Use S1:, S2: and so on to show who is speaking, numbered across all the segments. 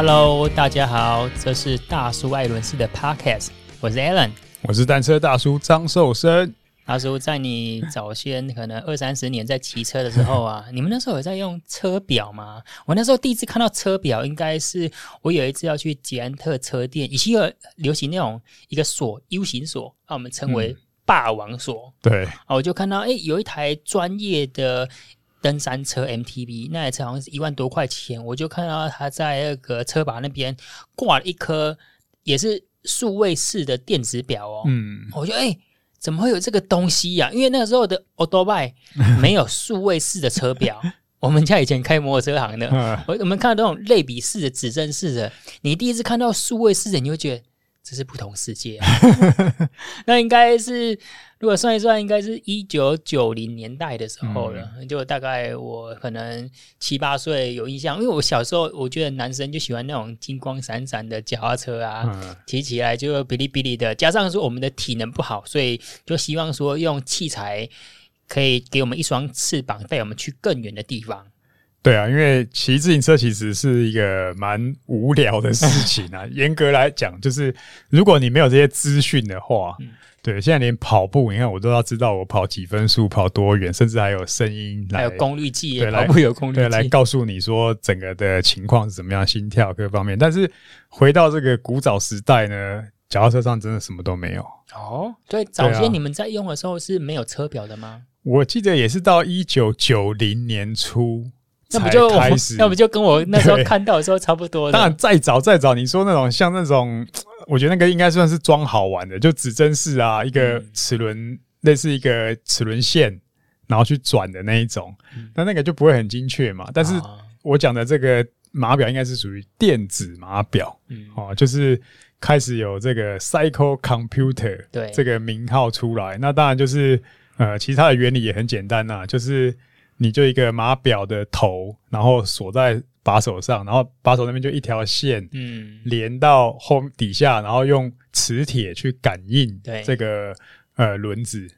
S1: Hello，大家好，这是大叔艾伦斯的 Podcast，我是 Alan，
S2: 我是单车大叔张寿生。
S1: 大叔，在你早先可能二三十年在骑车的时候啊，你们那时候有在用车表吗？我那时候第一次看到车表，应该是我有一次要去捷安特车店，以前有流行那种一个锁 U 型锁，那我们称为霸王锁。
S2: 嗯、对，
S1: 我就看到哎，有一台专业的登山车 MTB，那台车好像是一万多块钱，我就看到他在那个车把那边挂了一颗也是数位式的电子表哦。嗯，我就哎。怎么会有这个东西呀、啊？因为那个时候的欧多拜没有数位式的车表，我们家以前开摩托车行的，我我们看到那种类比式的、指针式的，你第一次看到数位式的，你会觉得。这是不同世界啊！那应该是，如果算一算，应该是一九九零年代的时候了。嗯、就大概我可能七八岁有印象，因为我小时候我觉得男生就喜欢那种金光闪闪的脚踏车啊，骑、嗯、起来就哔哩哔哩的。加上说我们的体能不好，所以就希望说用器材可以给我们一双翅膀，带我们去更远的地方。
S2: 对啊，因为骑自行车其实是一个蛮无聊的事 情啊。严格来讲，就是如果你没有这些资讯的话，嗯、对，现在连跑步，你看我都要知道我跑几分速，跑多远，甚至还有声音来，
S1: 还有功率计，
S2: 对，
S1: 跑步有功率计，
S2: 对，来告诉你说整个的情况是怎么样，心跳各方面。但是回到这个古早时代呢，脚踏车上真的什么都没有
S1: 哦。对，早些你们在用的时候是没有车表的吗？
S2: 我记得也是到一九九零年初。
S1: 那不就开始？那不就跟我 那时候看到的时候差不多？
S2: 当然，再早再早，你说那种像那种，我觉得那个应该算是装好玩的，就指针式啊，一个齿轮、嗯、类似一个齿轮线，然后去转的那一种。那、嗯、那个就不会很精确嘛。但是我讲的这个码表应该是属于电子码表，嗯，哦，就是开始有这个 Cycle Computer 对这个名号出来。那当然就是呃，其他的原理也很简单呐、啊，就是。你就一个码表的头，然后锁在把手上，然后把手那边就一条线，嗯，连到后底下，然后用磁铁去感应这个呃轮子，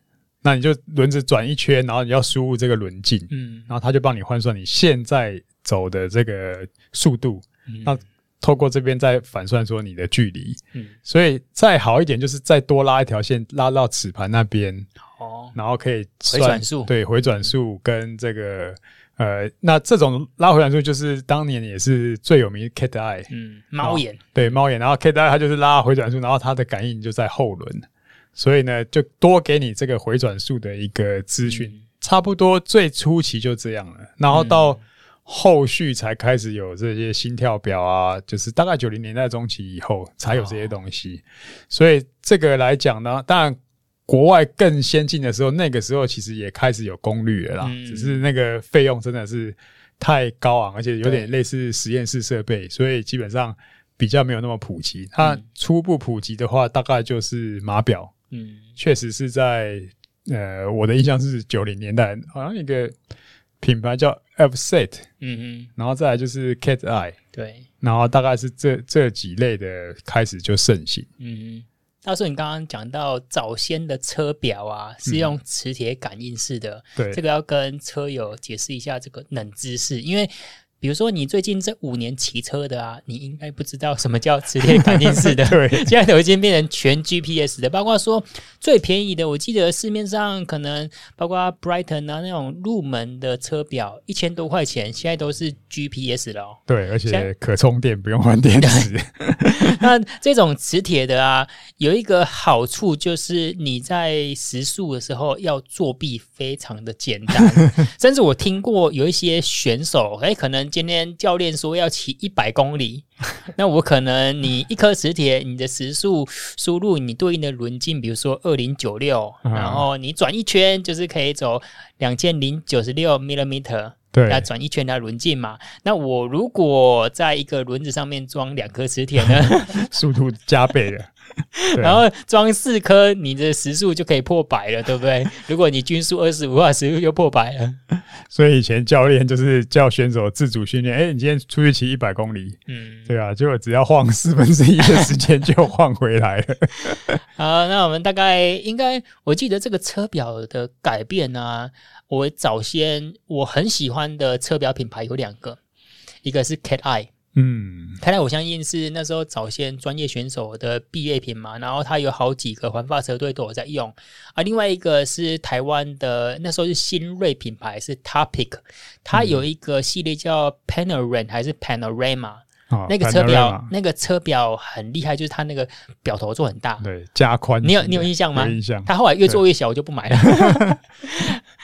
S2: 那你就轮子转一圈，然后你要输入这个轮径，嗯，然后它就帮你换算你现在走的这个速度，嗯，那透过这边再反算说你的距离，嗯，所以再好一点就是再多拉一条线拉到齿盘那边。哦，然后可以
S1: 回转数，
S2: 对，回转数跟这个呃，那这种拉回转数就是当年也是最有名的 Cat Eye，嗯，猫眼，对，猫眼，然后 Cat Eye 它就是拉回转数，然后它的感应就在后轮，所以呢，就多给你这个回转数的一个资讯，嗯、差不多最初期就这样了，然后到后续才开始有这些心跳表啊，就是大概九零年代中期以后才有这些东西，所以这个来讲呢，当然。国外更先进的时候，那个时候其实也开始有功率了啦，嗯、只是那个费用真的是太高昂，而且有点类似实验室设备，所以基本上比较没有那么普及。它初步普及的话，大概就是码表，嗯，确实是在呃，我的印象是九零年代，好像一个品牌叫 F-Set，嗯嗯，然后再来就是 Cat Eye，
S1: 对，
S2: 然后大概是这这几类的开始就盛行，
S1: 嗯。到时候你刚刚讲到早先的车表啊，是用磁铁感应式的，嗯，对，这个要跟车友解释一下这个冷知识，因为。比如说，你最近这五年骑车的啊，你应该不知道什么叫磁铁感应式的。对，现在都已经变成全 GPS 的，包括说最便宜的，我记得市面上可能包括 Brighton 啊那种入门的车表，一千多块钱，现在都是 GPS 了。
S2: 对，而且可充电，不用换电池。
S1: 那这种磁铁的啊，有一个好处就是你在时速的时候要作弊非常的简单，甚至我听过有一些选手，哎，可能。今天教练说要骑一百公里，那我可能你一颗磁铁，你的时速输入你对应的轮径，比如说二零九六，然后你转一圈就是可以走两千零九十六 millimeter，对，那转一圈它轮径嘛。那我如果在一个轮子上面装两颗磁铁呢，
S2: 速度加倍了。
S1: 然后装四颗，你的时速就可以破百了，对不对？如果你均速二十五的话，时速又破百了。
S2: 所以以前教练就是叫选手自主训练，哎，你今天出去骑一百公里，嗯，对啊，结果只要晃 四分之一的时间就晃回来了。
S1: 好，那我们大概应该，我记得这个车表的改变呢、啊，我早先我很喜欢的车表品牌有两个，一个是 Cat Eye。
S2: 嗯，
S1: 开来我相信是那时候早先专业选手的毕业品嘛，然后它有好几个环发车队都有在用啊。另外一个是台湾的，那时候是新锐品牌是 Topic，它有一个系列叫 Panorama 还是 Panorama，、哦、那个车表那个车表很厉害，就是它那个表头做很大，
S2: 对，加宽。
S1: 你有你有印象吗？
S2: 有印象。
S1: 它后来越做越小，我就不买了。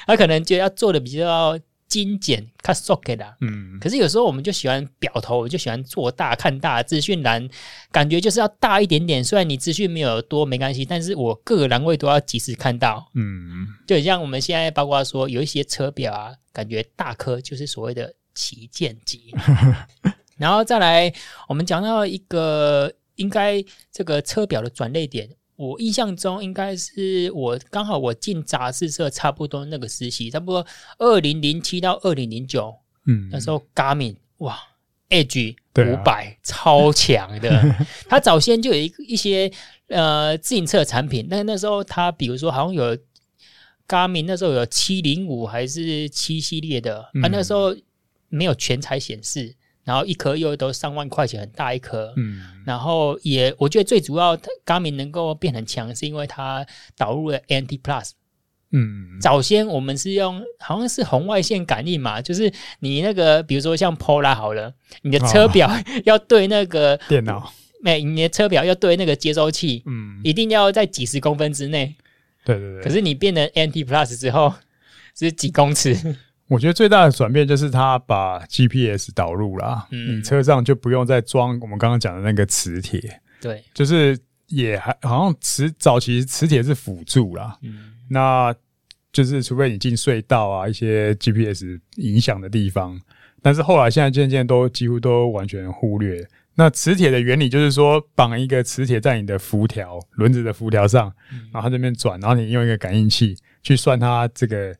S1: 他可能就要做的比较。精简，看 socket 的。嗯，可是有时候我们就喜欢表头，我就喜欢做大看大资讯栏，感觉就是要大一点点。虽然你资讯没有多没关系，但是我各个栏位都要及时看到。嗯，就像我们现在包括说有一些车表啊，感觉大颗就是所谓的旗舰级。然后再来，我们讲到一个应该这个车表的转捩点。我印象中应该是我刚好我进杂志社差不多那个时期，差不多二零零七到二零零九，嗯，那时候 Garmin 哇，Edge 五百、啊、超强的，它早先就有一一些呃自行车产品，但那时候它比如说好像有 Garmin 那时候有七零五还是七系列的，嗯、啊那时候没有全彩显示。然后一颗又都上万块钱，很大一颗。嗯，然后也我觉得最主要，Garmin 能够变很强，是因为它导入了 ANT Plus。嗯，早先我们是用好像是红外线感应嘛，就是你那个比如说像 Polar 好了，你的车表要对那个
S2: 电脑，
S1: 没，你的车表要对那个接收器，嗯，一定要在几十公分之内。
S2: 对对对。
S1: 可是你变成 ANT Plus 之后，是几公尺？
S2: 我觉得最大的转变就是它把 GPS 导入啦，嗯，你车上就不用再装我们刚刚讲的那个磁铁，
S1: 对，
S2: 就是也还好像磁早期磁铁是辅助啦，嗯，那就是除非你进隧道啊一些 GPS 影响的地方，但是后来现在渐渐都几乎都完全忽略。那磁铁的原理就是说，绑一个磁铁在你的辐条轮子的辐条上，然后它这边转，然后你用一个感应器去算它这个。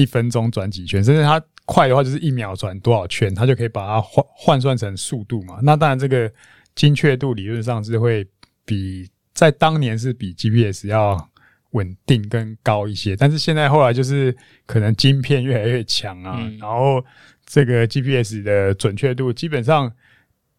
S2: 一分钟转几圈，甚至它快的话就是一秒转多少圈，它就可以把它换换算成速度嘛。那当然，这个精确度理论上是会比在当年是比 GPS 要稳定跟高一些。但是现在后来就是可能晶片越来越强啊，嗯、然后这个 GPS 的准确度基本上。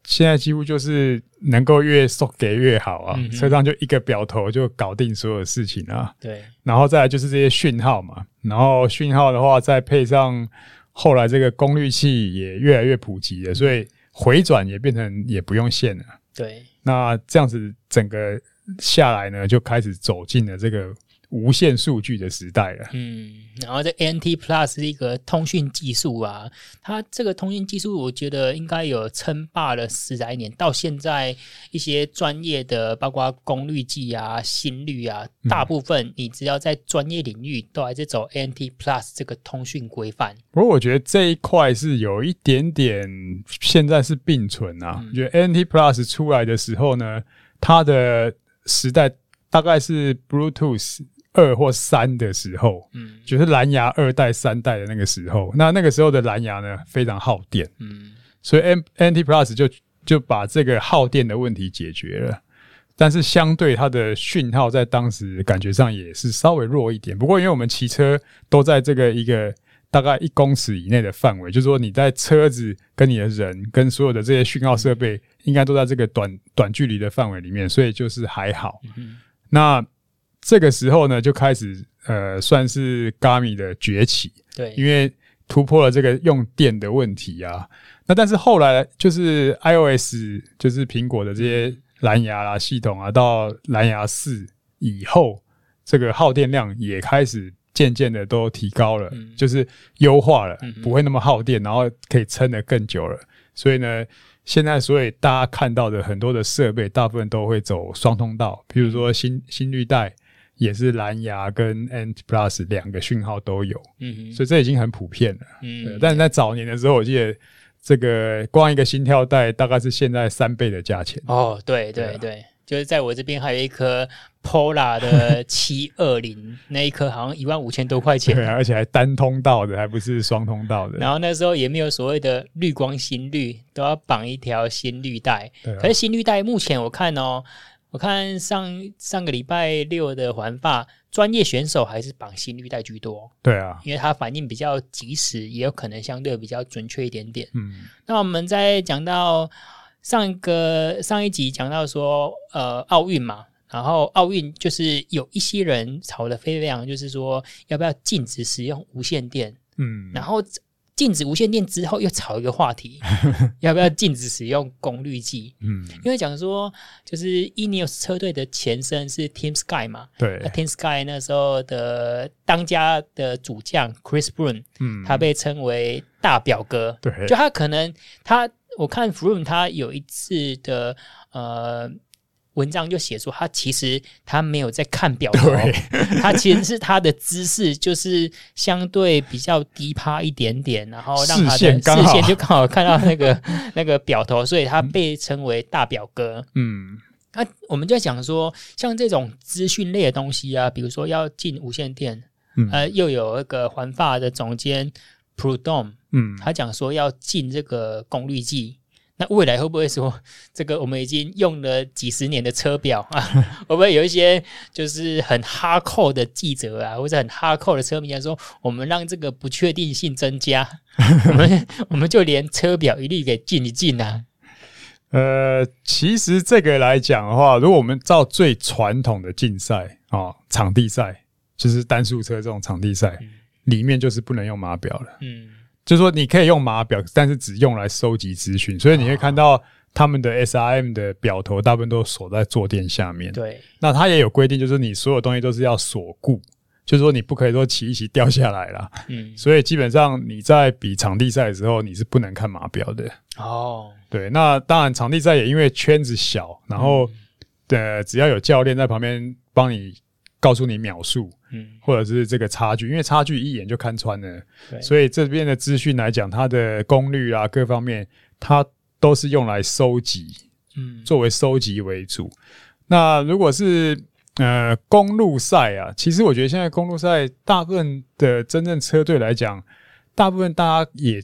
S2: 现在几乎就是能够越送给越好啊，嗯、车上就一个表头就搞定所有事情啊。
S1: 对，
S2: 然后再来就是这些讯号嘛，然后讯号的话再配上后来这个功率器也越来越普及了，所以回转也变成也不用线了。
S1: 对，
S2: 那这样子整个下来呢，就开始走进了这个。无线数据的时代了，
S1: 嗯，然后这 ANT Plus 是一个通讯技术啊，它这个通讯技术，我觉得应该有称霸了十来年，到现在一些专业的，包括功率计啊、心率啊，大部分你只要在专业领域，都还是走 ANT Plus 这个通讯规范。
S2: 不过我觉得这一块是有一点点现在是并存啊，我觉得 ANT Plus 出来的时候呢，它的时代大概是 Bluetooth。二或三的时候，嗯，就是蓝牙二代、三代的那个时候，那那个时候的蓝牙呢，非常耗电，嗯，所以 ANT Plus 就就把这个耗电的问题解决了，但是相对它的讯号在当时感觉上也是稍微弱一点。不过因为我们骑车都在这个一个大概一公尺以内的范围，就是说你在车子跟你的人跟所有的这些讯号设备，应该都在这个短短距离的范围里面，所以就是还好。嗯，那。这个时候呢，就开始呃，算是 Garmin 的崛起。
S1: 对，
S2: 因为突破了这个用电的问题啊。那但是后来就是 iOS，就是苹果的这些蓝牙啦系统啊，到蓝牙四以后，这个耗电量也开始渐渐的都提高了，嗯、就是优化了，不会那么耗电，然后可以撑得更久了。所以呢，现在所以大家看到的很多的设备，大部分都会走双通道，比如说心心率带。也是蓝牙跟 ANT Plus 两个讯号都有，嗯哼，所以这已经很普遍了。嗯，但是在早年的时候，我记得这个光一个心跳带大概是现在三倍的价钱。
S1: 哦，对对对，就是在我这边还有一颗 Polar 的七二零，那一颗好像一万五千多块钱。
S2: 对、啊，而且还单通道的，还不是双通道的。
S1: 然后那时候也没有所谓的绿光心率，都要绑一条心率带。可是心率带目前我看哦。我看上上个礼拜六的环法专业选手还是绑心率带居多，
S2: 对啊，
S1: 因为它反应比较及时，也有可能相对比较准确一点点。嗯，那我们在讲到上一个上一集讲到说，呃，奥运嘛，然后奥运就是有一些人吵得沸沸扬扬，就是说要不要禁止使用无线电？
S2: 嗯，
S1: 然后。禁止无线电之后，又炒一个话题，要不要禁止使用功率计？
S2: 嗯，
S1: 因为讲说，就是 Ineos 车队的前身是 Team Sky 嘛，
S2: 对，
S1: 那 Team Sky 那时候的当家的主将 Chris Froome，
S2: 嗯，
S1: 他被称为大表哥，
S2: 对，
S1: 就他可能他，我看 Froome 他有一次的呃。文章就写说，他其实他没有在看表头，他其实是他的姿势就是相对比较低趴一点点，然后让他的视线就刚好看到那个 那个表头，所以他被称为大表哥。
S2: 嗯，
S1: 那我们就在讲说，像这种资讯类的东西啊，比如说要进无线电，
S2: 嗯、
S1: 呃，又有那个环法的总监 Prudhomme，
S2: 嗯，
S1: 他讲说要进这个功率计。那未来会不会说，这个我们已经用了几十年的车表啊，会不会有一些就是很哈扣的记者啊，或者很哈扣的车迷来说，我们让这个不确定性增加，我们我们就连车表一律给禁一禁啊？
S2: 呃，其实这个来讲的话，如果我们照最传统的竞赛啊，场地赛就是单速车这种场地赛，嗯、里面就是不能用码表了。嗯。就是说，你可以用码表，但是只用来收集资讯。所以你会看到他们的 SRM 的表头大部分都锁在坐垫下面。
S1: 对，
S2: 那它也有规定，就是你所有东西都是要锁固，就是说你不可以说骑一骑掉下来了。嗯，所以基本上你在比场地赛的时候，你是不能看码表的。
S1: 哦，
S2: 对，那当然场地赛也因为圈子小，然后呃，只要有教练在旁边帮你。告诉你秒数，嗯，或者是这个差距，因为差距一眼就看穿了，所以这边的资讯来讲，它的功率啊，各方面，它都是用来收集，嗯，作为收集为主。那如果是呃公路赛啊，其实我觉得现在公路赛大部分的真正车队来讲，大部分大家也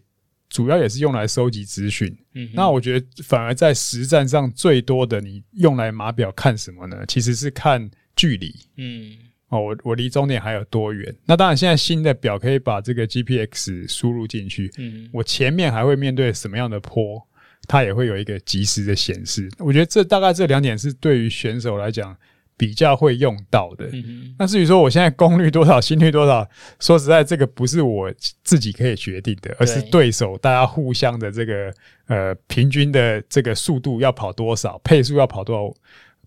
S2: 主要也是用来收集资讯，嗯，那我觉得反而在实战上最多的，你用来码表看什么呢？其实是看。距离，嗯，哦，我我离终点还有多远？那当然，现在新的表可以把这个 GPX 输入进去，嗯，我前面还会面对什么样的坡，它也会有一个及时的显示。我觉得这大概这两点是对于选手来讲比较会用到的。嗯，那至于说我现在功率多少、心率多少，说实在，这个不是我自己可以决定的，而是对手大家互相的这个呃平均的这个速度要跑多少，配速要跑多少。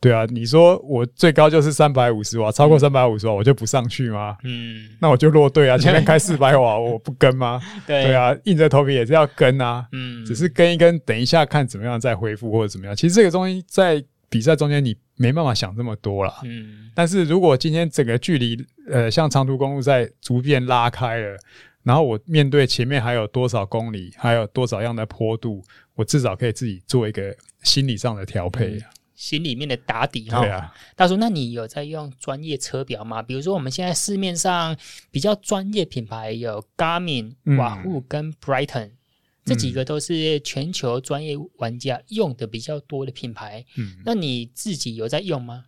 S2: 对啊，你说我最高就是三百五十瓦，超过三百五十瓦我就不上去吗？嗯，那我就落队啊。前面开四百瓦，我不跟吗？对，对啊，硬着头皮也是要跟啊。嗯，只是跟一跟，等一下看怎么样再恢复或者怎么样。其实这个东西在比赛中间你没办法想这么多啦。嗯，但是如果今天整个距离呃像长途公路赛逐渐拉开了，然后我面对前面还有多少公里，还有多少样的坡度，我至少可以自己做一个心理上的调配。
S1: 心里面的打底哈，对啊，大叔，那你有在用专业车表吗？比如说我们现在市面上比较专业品牌有 Garmin、瓦户跟 Brighton，嗯，这几个都是全球专业玩家用的比较多的品牌。嗯，那你自己有在用吗？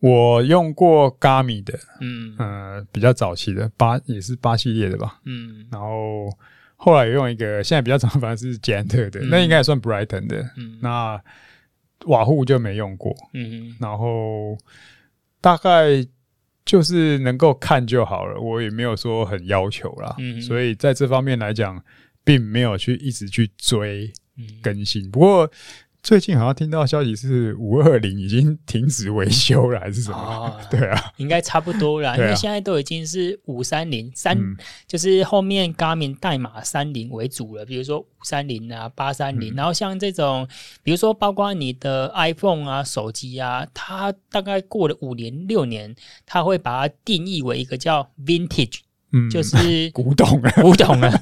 S2: 我用过 Garmin 的，嗯。呃，比较早期的八也是八系列的吧，嗯，然后后来用一个现在比较常反正是捷安特的，嗯，那应该也算 Brighton 的，嗯，那。瓦户就没用过，嗯，然后大概就是能够看就好了，我也没有说很要求啦，嗯，所以在这方面来讲，并没有去一直去追更新，不过。最近好像听到消息是五二零已经停止维修了，还是什么？哦、对啊，
S1: 应该差不多了，因为现在都已经是五三零三，就是后面 Garmin 代码三零为主了。比如说五三零啊，八三零，然后像这种，比如说包括你的 iPhone 啊、手机啊，它大概过了五年、六年，它会把它定义为一个叫 Vintage，嗯，就是
S2: 古董了，
S1: 古董了。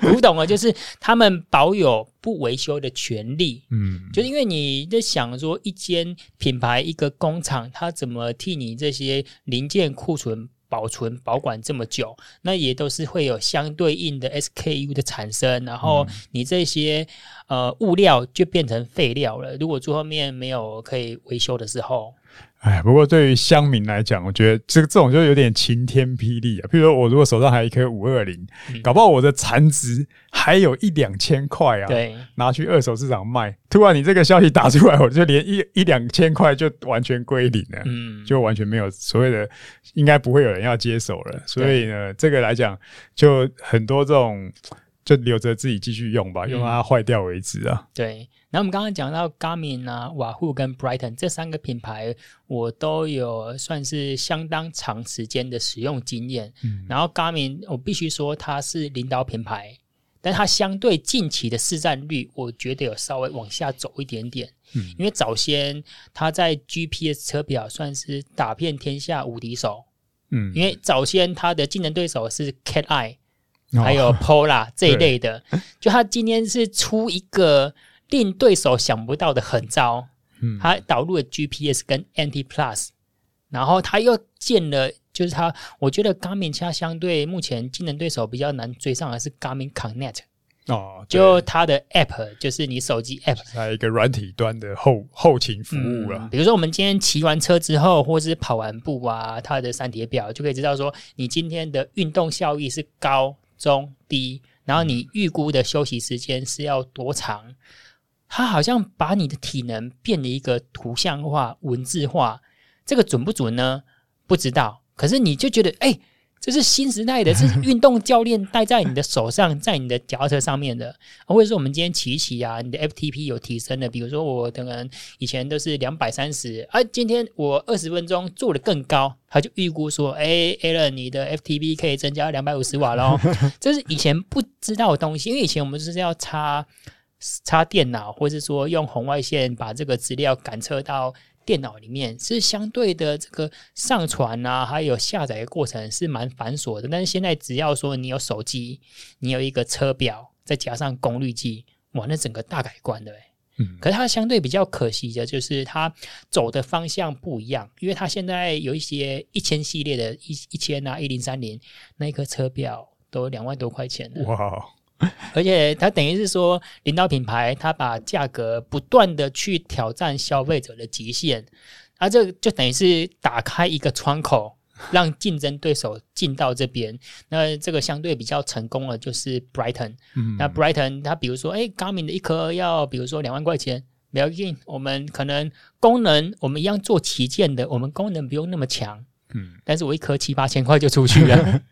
S1: 古董啊，就是他们保有不维修的权利。嗯，就是因为你在想说，一间品牌、一个工厂，它怎么替你这些零件库存保存保管这么久？那也都是会有相对应的 SKU 的产生，然后你这些呃物料就变成废料了。如果最后面没有可以维修的时候，
S2: 哎，不过对于乡民来讲，我觉得这个这种就有点晴天霹雳啊。譬如说我如果手上还有一颗五二零，搞不好我的残值还有一两千块啊，
S1: 对，
S2: 拿去二手市场卖，突然你这个消息打出来，我就连一一两千块就完全归零了，嗯，就完全没有所谓的，应该不会有人要接手了。所以呢，这个来讲，就很多这种就留着自己继续用吧，用到它坏掉为止啊。
S1: 对。然后我们刚刚讲到 Garmin 啊、瓦户跟 Brighton 这三个品牌，我都有算是相当长时间的使用经验。嗯，然后 Garmin 我必须说它是领导品牌，但它相对近期的市占率，我觉得有稍微往下走一点点。嗯，因为早先它在 GPS 车表算是打遍天下无敌手。嗯，因为早先它的竞争对手是 Cat Eye，还有 Polar 这一类的，就它今天是出一个。令对手想不到的狠招，嗯，他导入了 GPS 跟 NT Plus，然后他又建了，就是他，我觉得 Garmin 它相对目前竞争对手比较难追上的是 Garmin Connect 哦，就它的 App 就是你手机 App，
S2: 还有一个软体端的后后勤服务了，嗯。
S1: 比如说我们今天骑完车之后，或是跑完步啊，它的三铁表就可以知道说你今天的运动效益是高、中、低，然后你预估的休息时间是要多长。它好像把你的体能变了一个图像化、文字化，这个准不准呢？不知道。可是你就觉得，哎、欸，这是新时代的，这是运动教练戴在你的手上，在你的脚踏车上面的。或者说，我们今天骑一骑啊，你的 FTP 有提升的。比如说，我可能以前都是两百三十，啊，今天我二十分钟做的更高，他就预估说，哎、欸、Alan，你的 FTP 可以增加两百五十瓦咯。这是以前不知道的东西，因为以前我们就是要插。插电脑，或是说用红外线把这个资料感测到电脑里面，是相对的这个上传啊，还有下载的过程是蛮繁琐的。但是现在只要说你有手机，你有一个车表，再加上功率计，哇，那整个大改观的。嗯，可是它相对比较可惜的就是它走的方向不一样，因为它现在有一些一千系列的一一千啊一零三零那一颗车表都两万多块钱了。哇！而且它等于是说，领导品牌它把价格不断的去挑战消费者的极限，啊，这就等于是打开一个窗口，让竞争对手进到这边。那这个相对比较成功的就是 Brighton。嗯，那 Brighton 它比如说，哎，Garmin 的一颗要比如说两万块钱，不要紧，我们可能功能我们一样做旗舰的，我们功能不用那么强。嗯，但是我一颗七八千块就出去了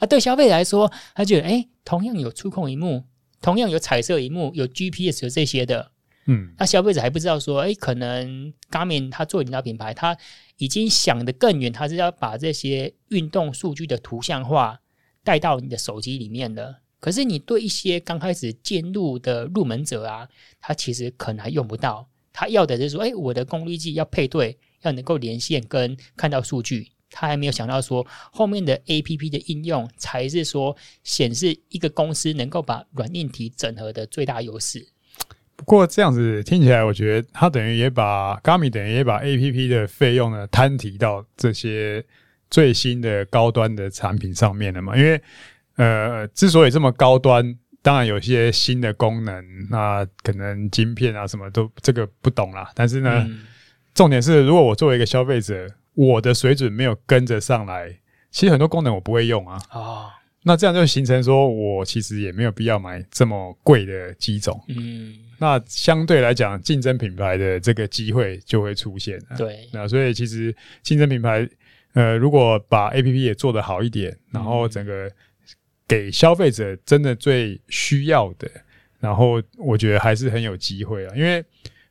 S1: 啊！对消费者来说，他觉得哎，同样有触控荧幕，同样有彩色荧幕，有 GPS 有这些的，嗯，那消费者还不知道说，哎，可能 Garmin 它做领导品牌，它已经想得更远，它是要把这些运动数据的图像化带到你的手机里面的。可是你对一些刚开始进入的入门者啊，他其实可能还用不到，他要的就是说，哎，我的功率计要配对，要能够连线跟看到数据。他还没有想到说，后面的 APP 的应用才是说显示一个公司能够把软硬体整合的最大优势。
S2: 不过这样子听起来，我觉得他等于也把 Garmin 等于也把 APP 的费用呢摊提到这些最新的高端的产品上面了嘛？因为呃，之所以这么高端，当然有些新的功能，那可能晶片啊什么都这个不懂啦。但是呢，嗯、重点是如果我作为一个消费者。我的水准没有跟着上来，其实很多功能我不会用啊。哦，那这样就形成说，我其实也没有必要买这么贵的机种。嗯，那相对来讲，竞争品牌的这个机会就会出现。
S1: 对，
S2: 那所以其实竞争品牌，呃，如果把 APP 也做得好一点，然后整个给消费者真的最需要的，然后我觉得还是很有机会啊，因为。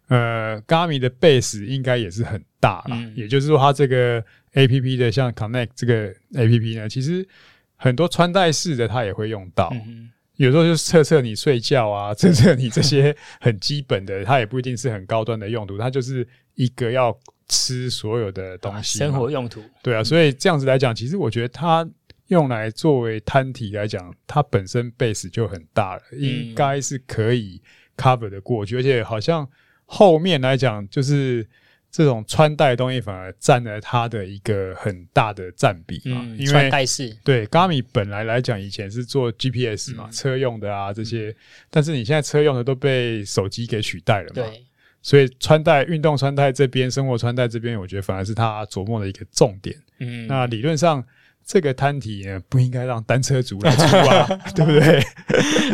S2: 呃，Garmin 的 base 应该也是很大了，嗯、也就是说，它这个 A P P 的像 Connect 这个 A P P 呢，其实很多穿戴式的它也会用到，嗯、有时候就是测测你睡觉啊，测测你这些很基本的，它也不一定是很高端的用途，它就是一个要吃所有的东西，
S1: 生活用途。
S2: 对啊，所以这样子来讲，其实我觉得它用来作为摊体来讲，它本身 base 就很大了，应该是可以 cover 的过去，而且好像。后面来讲，就是这种穿戴东西反而占了它的一个很大的占比嘛。嗯、因为
S1: 穿戴式
S2: 对 Garmin 本来来讲，以前是做 GPS 嘛，嗯、车用的啊这些，但是你现在车用的都被手机给取代了嘛。对，所以穿戴、运动穿戴这边、生活穿戴这边，我觉得反而是它琢磨的一个重点。嗯，那理论上。这个摊体呢，不应该让单车族来出啊，对不对？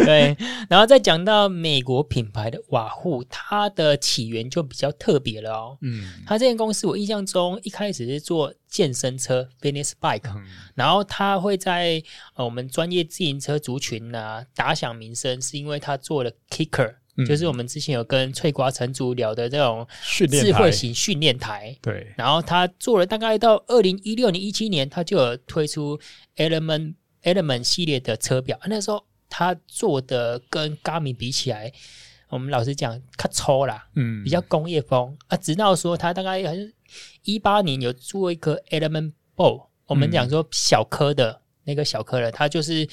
S1: 对。然后再讲到美国品牌的瓦护，它的起源就比较特别了哦。嗯，它这间公司我印象中一开始是做健身车 （fitness bike），嗯，然后它会在呃我们专业自行车族群呢、啊、打响名声，是因为它做了 Kicker。就是我们之前有跟翠瓜城主聊的这种智慧型训练台，
S2: 对。
S1: 然后他做了大概到二零一六年、一七年，他就有推出 Element Element 系列的车表。那时候他做的跟 Garmin 比起来，我们老实讲，较粗啦，嗯，比较工业风啊。直到说他大概好像一八年有做一个 Element Ball，我们讲说小颗的那个小颗的，它就是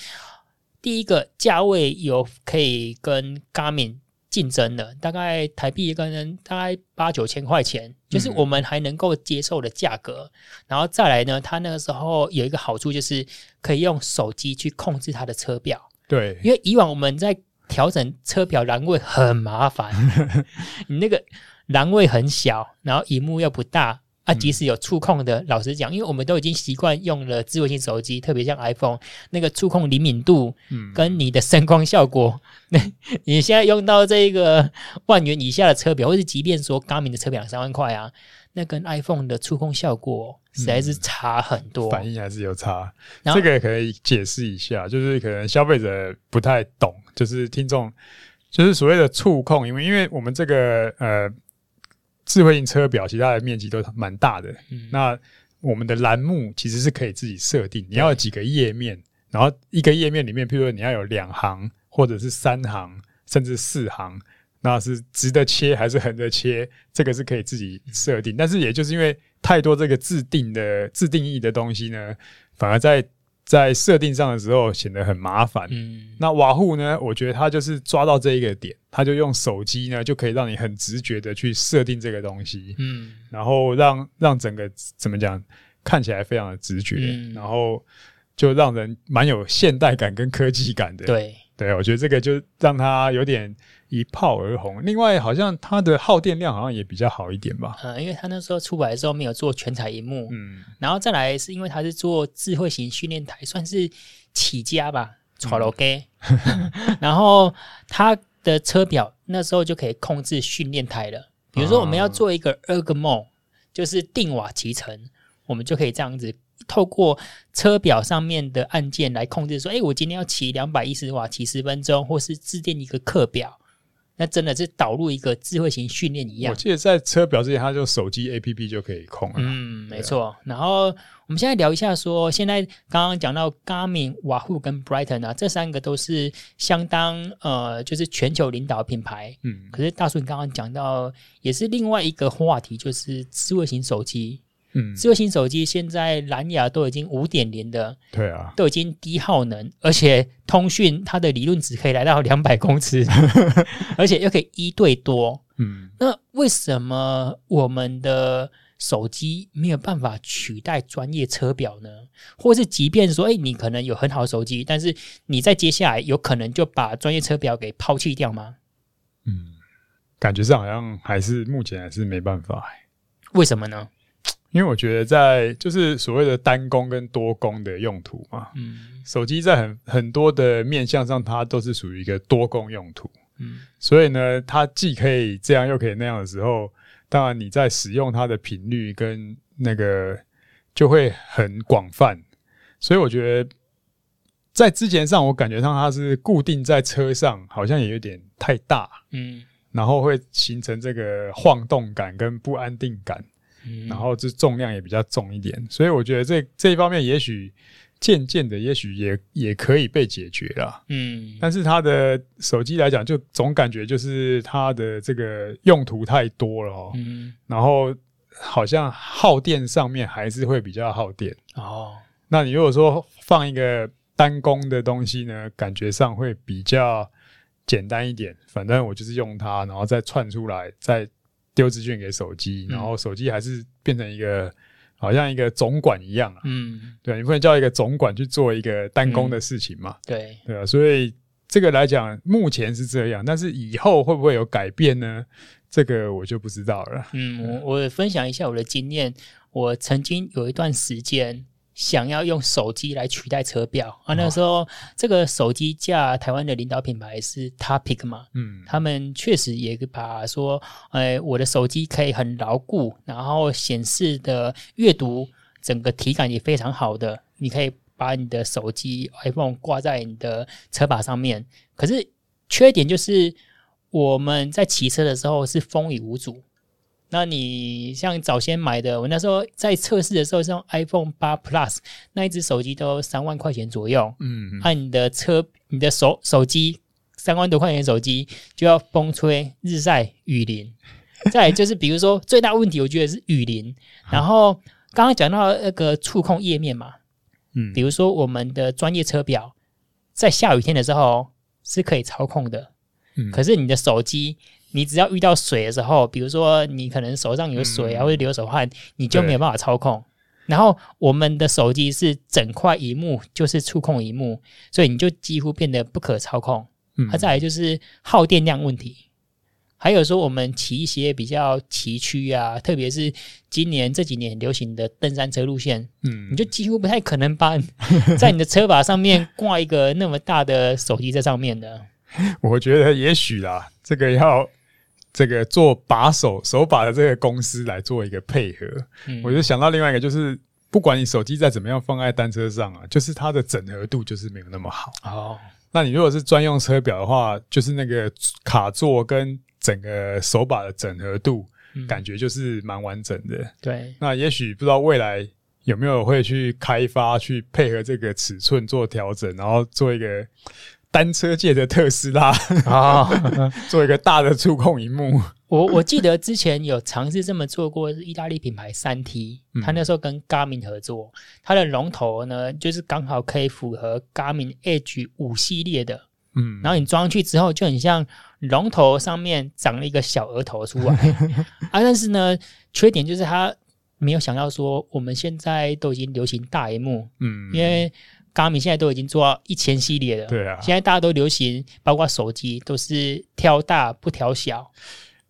S1: 第一个价位有可以跟 Garmin。竞争的大概台币一个人大概八九千块钱，就是我们还能够接受的价格。嗯、然后再来呢，它那个时候有一个好处就是可以用手机去控制它的车表。
S2: 对，
S1: 因为以往我们在调整车表栏位很麻烦，你那个栏位很小，然后荧幕又不大。啊，即使有触控的，老实讲，因为我们都已经习惯用了智慧型手机，特别像 iPhone 那个触控灵敏度，跟你的声光效果，那、嗯、你现在用到这个万元以下的车表，或是即便说 Garmin 的车表两三万块啊，那跟 iPhone 的触控效果实在是差很多，
S2: 嗯、反应还是有差。这个可以解释一下，就是可能消费者不太懂，就是听众就是所谓的触控，因为因为我们这个呃。智慧型车表，其他的面积都蛮大的。嗯、那我们的栏目其实是可以自己设定，你要有几个页面，然后一个页面里面，譬如说你要有两行，或者是三行，甚至四行，那是直的切还是横的切，这个是可以自己设定。但是也就是因为太多这个自定的自定义的东西呢，反而在。在设定上的时候显得很麻烦。嗯，那瓦户呢？我觉得它就是抓到这一个点，它就用手机呢就可以让你很直觉的去设定这个东西。嗯，然后让让整个怎么讲看起来非常的直觉，嗯、然后就让人蛮有现代感跟科技感的。
S1: 对，
S2: 对，我觉得这个就让它有点。一炮而红。另外，好像它的耗电量好像也比较好一点吧？
S1: 嗯，因为它那时候出来的时候没有做全彩荧幕，嗯，然后再来是因为它是做智慧型训练台，算是起家吧，炒楼给。然后它的车表那时候就可以控制训练台了。比如说，我们要做一个 ergomo，就是定瓦集成，我们就可以这样子透过车表上面的按键来控制，说，哎，我今天要骑两百一十瓦，骑十分钟，或是制定一个课表。那真的是导入一个智慧型训练一样。
S2: 我记得在车表之前，它就手机 APP 就可以控了。
S1: 嗯，没错。啊、然后我们现在聊一下，说现在刚刚讲到 Garmin、瓦护跟 Brighton 啊，这三个都是相当呃，就是全球领导品牌。嗯。可是大叔，你刚刚讲到也是另外一个话题，就是智慧型手机。嗯，智慧型手机现在蓝牙都已经五点零的，
S2: 对啊，
S1: 都已经低耗能，而且通讯它的理论值可以来到两百公尺，而且又可以一对多。嗯，那为什么我们的手机没有办法取代专业车表呢？或是即便说，哎、欸，你可能有很好的手机，但是你在接下来有可能就把专业车表给抛弃掉吗？
S2: 嗯，感觉上好像还是目前还是没办法。
S1: 为什么呢？
S2: 因为我觉得在就是所谓的单工跟多工的用途嘛，嗯，手机在很很多的面向上，它都是属于一个多工用途，嗯，所以呢，它既可以这样又可以那样的时候，当然你在使用它的频率跟那个就会很广泛，所以我觉得在之前上，我感觉上它是固定在车上，好像也有点太大，嗯，然后会形成这个晃动感跟不安定感。然后这重量也比较重一点，所以我觉得这这一方面也许渐渐的，也许也也可以被解决了。嗯，但是它的手机来讲，就总感觉就是它的这个用途太多了哦。嗯，然后好像耗电上面还是会比较耗电。哦，那你如果说放一个单工的东西呢，感觉上会比较简单一点。反正我就是用它，然后再串出来，再。丢资讯给手机，然后手机还是变成一个、嗯、好像一个总管一样啊。嗯，对，你不能叫一个总管去做一个单工的事情嘛？嗯、对，对啊。所以这个来讲，目前是这样，但是以后会不会有改变呢？这个我就不知道了。
S1: 嗯，我我分享一下我的经验，我曾经有一段时间。想要用手机来取代车表啊！那个时候，哦、这个手机架台湾的领导品牌是 Topic 嘛，嗯，他们确实也把说，哎，我的手机可以很牢固，然后显示的阅读整个体感也非常好的，你可以把你的手机 iPhone 挂在你的车把上面。可是缺点就是我们在骑车的时候是风雨无阻。那你像早先买的，我那时候在测试的时候是用 iPhone 八 Plus，那一只手机都三万块钱左右。嗯，按、啊、你的车，你的手手机三万多块钱手机就要风吹日晒雨淋。再来就是比如说最大问题，我觉得是雨淋。然后刚刚讲到那个触控页面嘛，嗯，比如说我们的专业车表在下雨天的时候是可以操控的，嗯，可是你的手机。你只要遇到水的时候，比如说你可能手上有水啊，或者流手汗，你就没有办法操控。然后我们的手机是整块荧幕就是触控荧幕，所以你就几乎变得不可操控。嗯，它再来就是耗电量问题，还有说我们骑一些比较崎岖啊，特别是今年这几年流行的登山车路线，嗯，你就几乎不太可能把在你的车把上面挂一个那么大的手机在上面的。
S2: 我觉得也许啦，这个要。这个做把手手把的这个公司来做一个配合，嗯、我就想到另外一个，就是不管你手机再怎么样放在单车上啊，就是它的整合度就是没有那么好。哦，那你如果是专用车表的话，就是那个卡座跟整个手把的整合度，嗯、感觉就是蛮完整的。
S1: 对，
S2: 那也许不知道未来有没有会去开发去配合这个尺寸做调整，然后做一个。单车界的特斯拉啊，做一个大的触控荧幕。
S1: 我我记得之前有尝试这么做过，是意大利品牌三 T，他那时候跟 Garmin 合作，它的龙头呢就是刚好可以符合 Garmin Edge 五系列的，嗯，然后你装上去之后就很像龙头上面长了一个小额头出来。啊，但是呢，缺点就是它没有想到说我们现在都已经流行大荧幕，嗯，因为。Garmin 现在都已经做到一千系列了，
S2: 对啊，
S1: 现在大家都流行，包括手机都是挑大不挑小。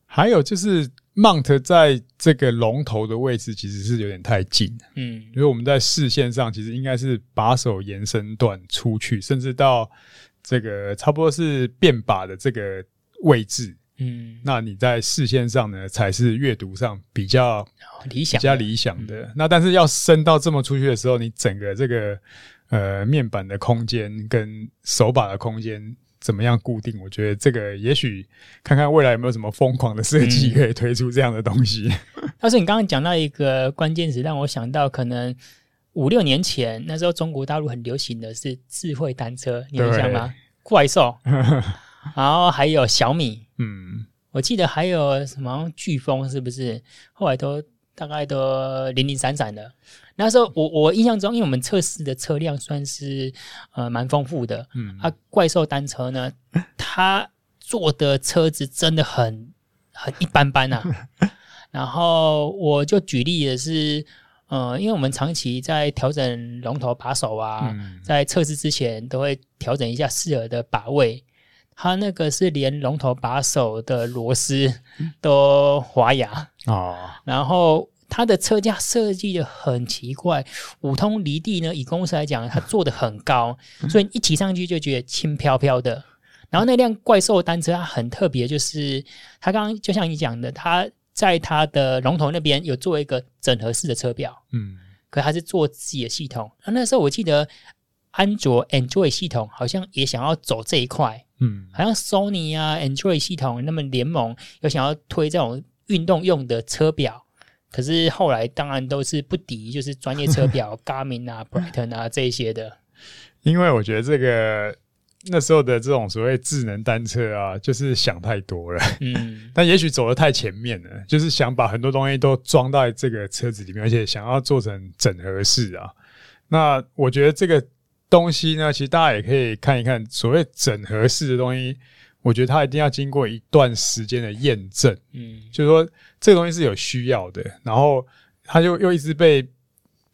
S2: 还有就是 Mount 在这个龙头的位置其实是有点太近，嗯，因为我们在视线上其实应该是把手延伸段出去，甚至到这个差不多是变把的这个位置，嗯，那你在视线上呢才是阅读上比较理想、比较理想的。那但是要伸到这么出去的时候，你整个这个。呃，面板的空间跟手把的空间怎么样固定？我觉得这个也许看看未来有没有什么疯狂的设计可以推出这样的东西。
S1: 嗯、但是你刚刚讲到一个关键词，让我想到可能五六年前那时候中国大陆很流行的是智慧单车，你有印象吗？怪兽，然后还有小米，嗯，我记得还有什么飓风，是不是？后来都大概都零零散散的。那时候我我印象中，因为我们测试的车辆算是呃蛮丰富的，嗯，啊，怪兽单车呢，它做的车子真的很很一般般呐、啊。然后我就举例的是，呃，因为我们长期在调整龙头把手啊，嗯、在测试之前都会调整一下适合的把位，它那个是连龙头把手的螺丝 都滑牙。哦，然后。它的车架设计的很奇怪，五通离地呢，以公司来讲，它做的很高，所以一骑上去就觉得轻飘飘的。然后那辆怪兽单车它很特别，就是它刚刚就像你讲的，它在它的龙头那边有做一个整合式的车表，嗯，可它是做自己的系统。那时候我记得安卓 Android 系统好像也想要走这一块，嗯，好像 Sony 啊 Android 系统那么联盟有想要推这种运动用的车表。可是后来当然都是不敌，就是专业车表 Garmin 啊、Breitling 啊这一些的。
S2: 因为我觉得这个那时候的这种所谓智能单车啊，就是想太多了。嗯，但也许走得太前面了，就是想把很多东西都装到这个车子里面，而且想要做成整合式啊。那我觉得这个东西呢，其实大家也可以看一看，所谓整合式的东西。我觉得它一定要经过一段时间的验证，嗯，就是说这个东西是有需要的，然后它就又一直被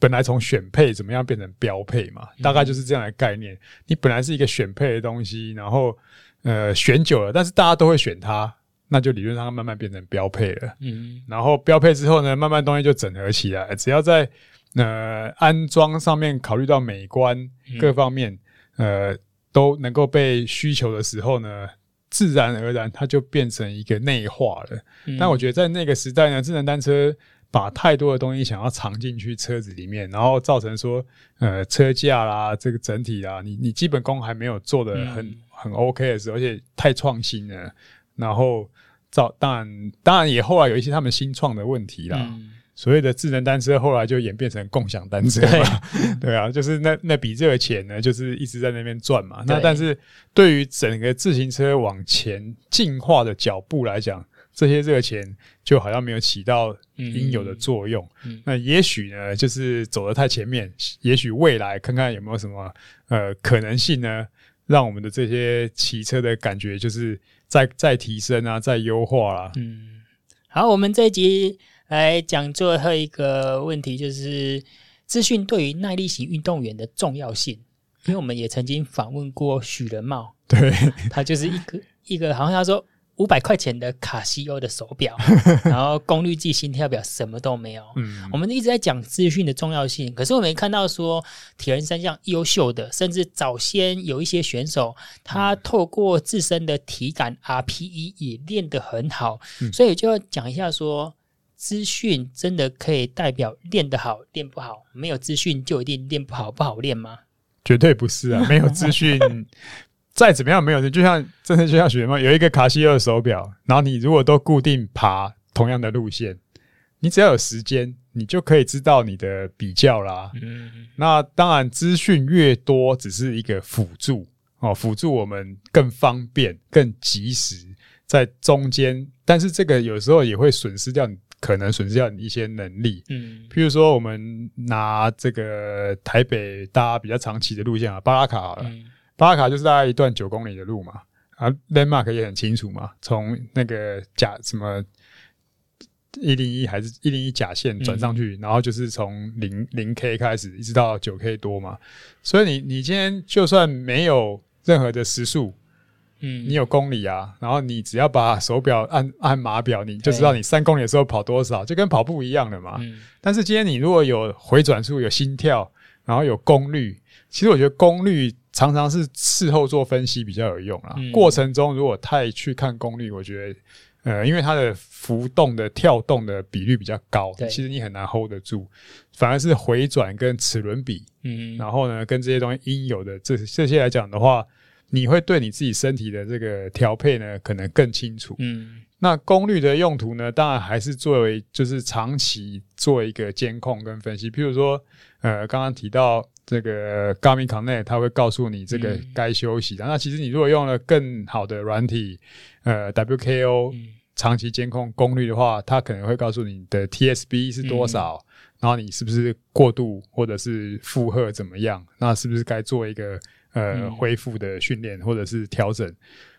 S2: 本来从选配怎么样变成标配嘛，大概就是这样的概念。你本来是一个选配的东西，然后呃选久了，但是大家都会选它，那就理论上慢慢变成标配了。嗯，然后标配之后呢，慢慢东西就整合起来，只要在呃安装上面考虑到美观各方面，呃都能够被需求的时候呢，自然而然它就变成一个内化了。但我觉得在那个时代呢，智能单车。把太多的东西想要藏进去车子里面，然后造成说，呃，车架啦，这个整体啦，你你基本功还没有做的很、嗯、很 OK 的时候，而且太创新了，然后造当然当然也后来有一些他们新创的问题啦。嗯、所谓的智能单车后来就演变成共享单车嘛，对，对啊，就是那那笔热钱呢，就是一直在那边赚嘛。那但是对于整个自行车往前进化的脚步来讲，这些热钱就好像没有起到应有的作用。嗯嗯、那也许呢，就是走得太前面。也许未来看看有没有什么呃可能性呢，让我们的这些骑车的感觉就是再再提升啊，再优化啦。
S1: 嗯，好，我们这一集来讲最后一个问题，就是资讯对于耐力型运动员的重要性。因为我们也曾经访问过许仁茂，
S2: 对，
S1: 他就是一个一个，好像他说。五百块钱的卡西欧的手表，然后功率计、心跳表什么都没有。嗯，我们一直在讲资讯的重要性，可是我们看到说铁人三项优秀的，甚至早先有一些选手，他透过自身的体感 RPE 也练得很好。嗯，所以就要讲一下说，资讯真的可以代表练得好、练不好？没有资讯就一定练不好、不好练吗？
S2: 绝对不是啊，没有资讯。再怎么样没有，就像真的就像学嘛，有一个卡西欧手表，然后你如果都固定爬同样的路线，你只要有时间，你就可以知道你的比较啦。嗯，那当然资讯越多只是一个辅助哦，辅助我们更方便、更及时在中间，但是这个有时候也会损失掉，可能损失掉你一些能力。嗯，譬如说我们拿这个台北大家比较长期的路线啊，巴拉卡好了。嗯巴拉卡就是大概一段九公里的路嘛，啊，Landmark 也很清楚嘛，从那个甲什么一零一还是一零一甲线转上去，嗯、然后就是从零零 K 开始，一直到九 K 多嘛。所以你你今天就算没有任何的时速，嗯，你有公里啊，然后你只要把手表按按码表，你就知道你三公里的时候跑多少，就跟跑步一样的嘛。嗯、但是今天你如果有回转数、有心跳，然后有功率，其实我觉得功率。常常是事后做分析比较有用啊。嗯、过程中如果太去看功率，我觉得，呃，因为它的浮动的跳动的比率比较高，其实你很难 hold 得住。反而是回转跟齿轮比，嗯，然后呢，跟这些东西应有的这这些来讲的话，你会对你自己身体的这个调配呢，可能更清楚。嗯，那功率的用途呢，当然还是作为就是长期做一个监控跟分析。譬如说，呃，刚刚提到。这个 Garmin Connect 它会告诉你这个该休息的。嗯、那其实你如果用了更好的软体，呃，WKO 长期监控功率的话，它可能会告诉你的 TSB 是多少，嗯、然后你是不是过度或者是负荷怎么样？那是不是该做一个呃、嗯、恢复的训练或者是调整？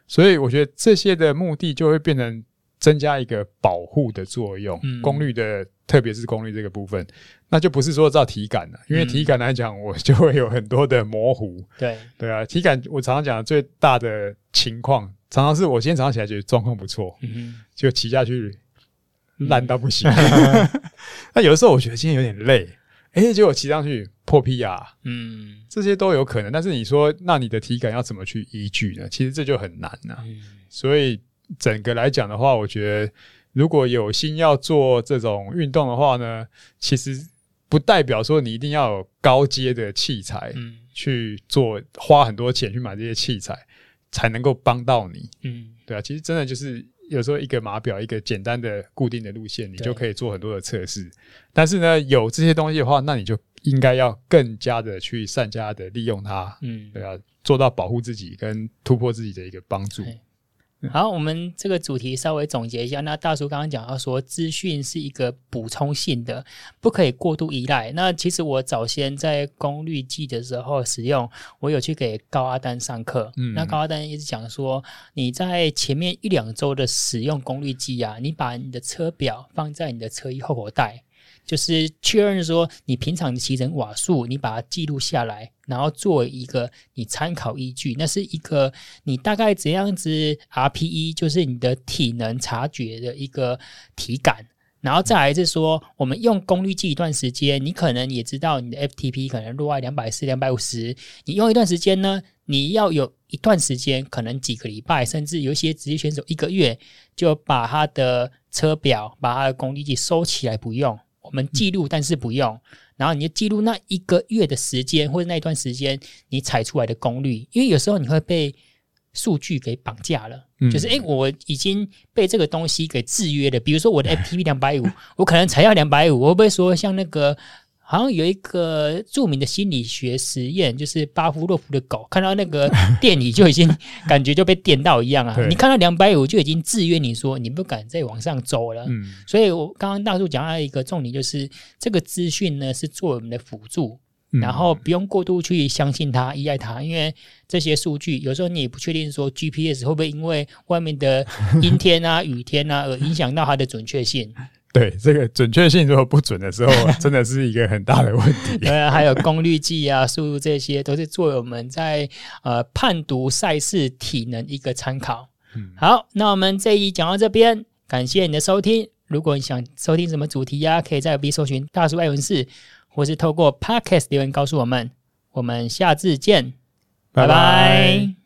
S2: 所以我觉得这些的目的就会变成。增加一个保护的作用，嗯、功率的，特别是功率这个部分，那就不是说照体感了，因为体感来讲，我就会有很多的模糊。对对啊，体感我常常讲的最大的情况，常常是我今天早上起来觉得状况不错，嗯、就骑下去烂到不行。嗯、那有的时候我觉得今天有点累，哎、欸，结果骑上去破皮啊嗯，这些都有可能。但是你说，那你的体感要怎么去依据呢？其实这就很难呐、啊。嗯、所以。整个来讲的话，我觉得如果有心要做这种运动的话呢，其实不代表说你一定要有高阶的器材，去做花很多钱去买这些器材才能够帮到你。嗯，对啊，其实真的就是有时候一个码表，一个简单的固定的路线，你就可以做很多的测试。但是呢，有这些东西的话，那你就应该要更加的去善加的利用它。嗯，对啊，做到保护自己跟突破自己的一个帮助。
S1: 好，我们这个主题稍微总结一下。那大叔刚刚讲到说，资讯是一个补充性的，不可以过度依赖。那其实我早先在功率计的时候使用，我有去给高阿丹上课。嗯，那高阿丹一直讲说，你在前面一两周的使用功率计啊，你把你的车表放在你的车衣后口袋，就是确认说你平常的骑乘瓦数，你把它记录下来，然后作为一个你参考依据。那是一个你大概怎样子 RPE，就是你的体能察觉的一个体感。然后再来是说，我们用功率计一段时间，你可能也知道你的 FTP 可能落在两百四、两百五十。你用一段时间呢，你要有一段时间，可能几个礼拜，甚至有一些职业选手一个月，就把他的车表、把他的功率计收起来不用。我们记录，但是不用。然后你就记录那一个月的时间，或者那一段时间你采出来的功率，因为有时候你会被。数据给绑架了，嗯、就是诶，我已经被这个东西给制约了。比如说我的 FTP 两百五，我可能才要两百五，我会不会说像那个好像有一个著名的心理学实验，就是巴夫洛夫的狗看到那个 电椅就已经感觉就被电到一样啊。你看到两百五就已经制约你说你不敢再往上走了。嗯、所以我刚刚大叔讲到一个重点，就是这个资讯呢是作为我们的辅助。然后不用过度去相信它、依赖它，因为这些数据有时候你也不确定说 GPS 会不会因为外面的阴天啊、雨天啊而影响到它的准确性。
S2: 对，这个准确性如果不准的时候，真的是一个很大的问题。
S1: 对啊，还有功率计啊、速度这些，都是作为我们在呃判读赛事体能一个参考。嗯，好，那我们这一集讲到这边，感谢你的收听。如果你想收听什么主题呀、啊，可以在 B 搜寻大叔爱文士。或是透过 Podcast 留言告诉我们，我们下次见，拜拜。拜拜。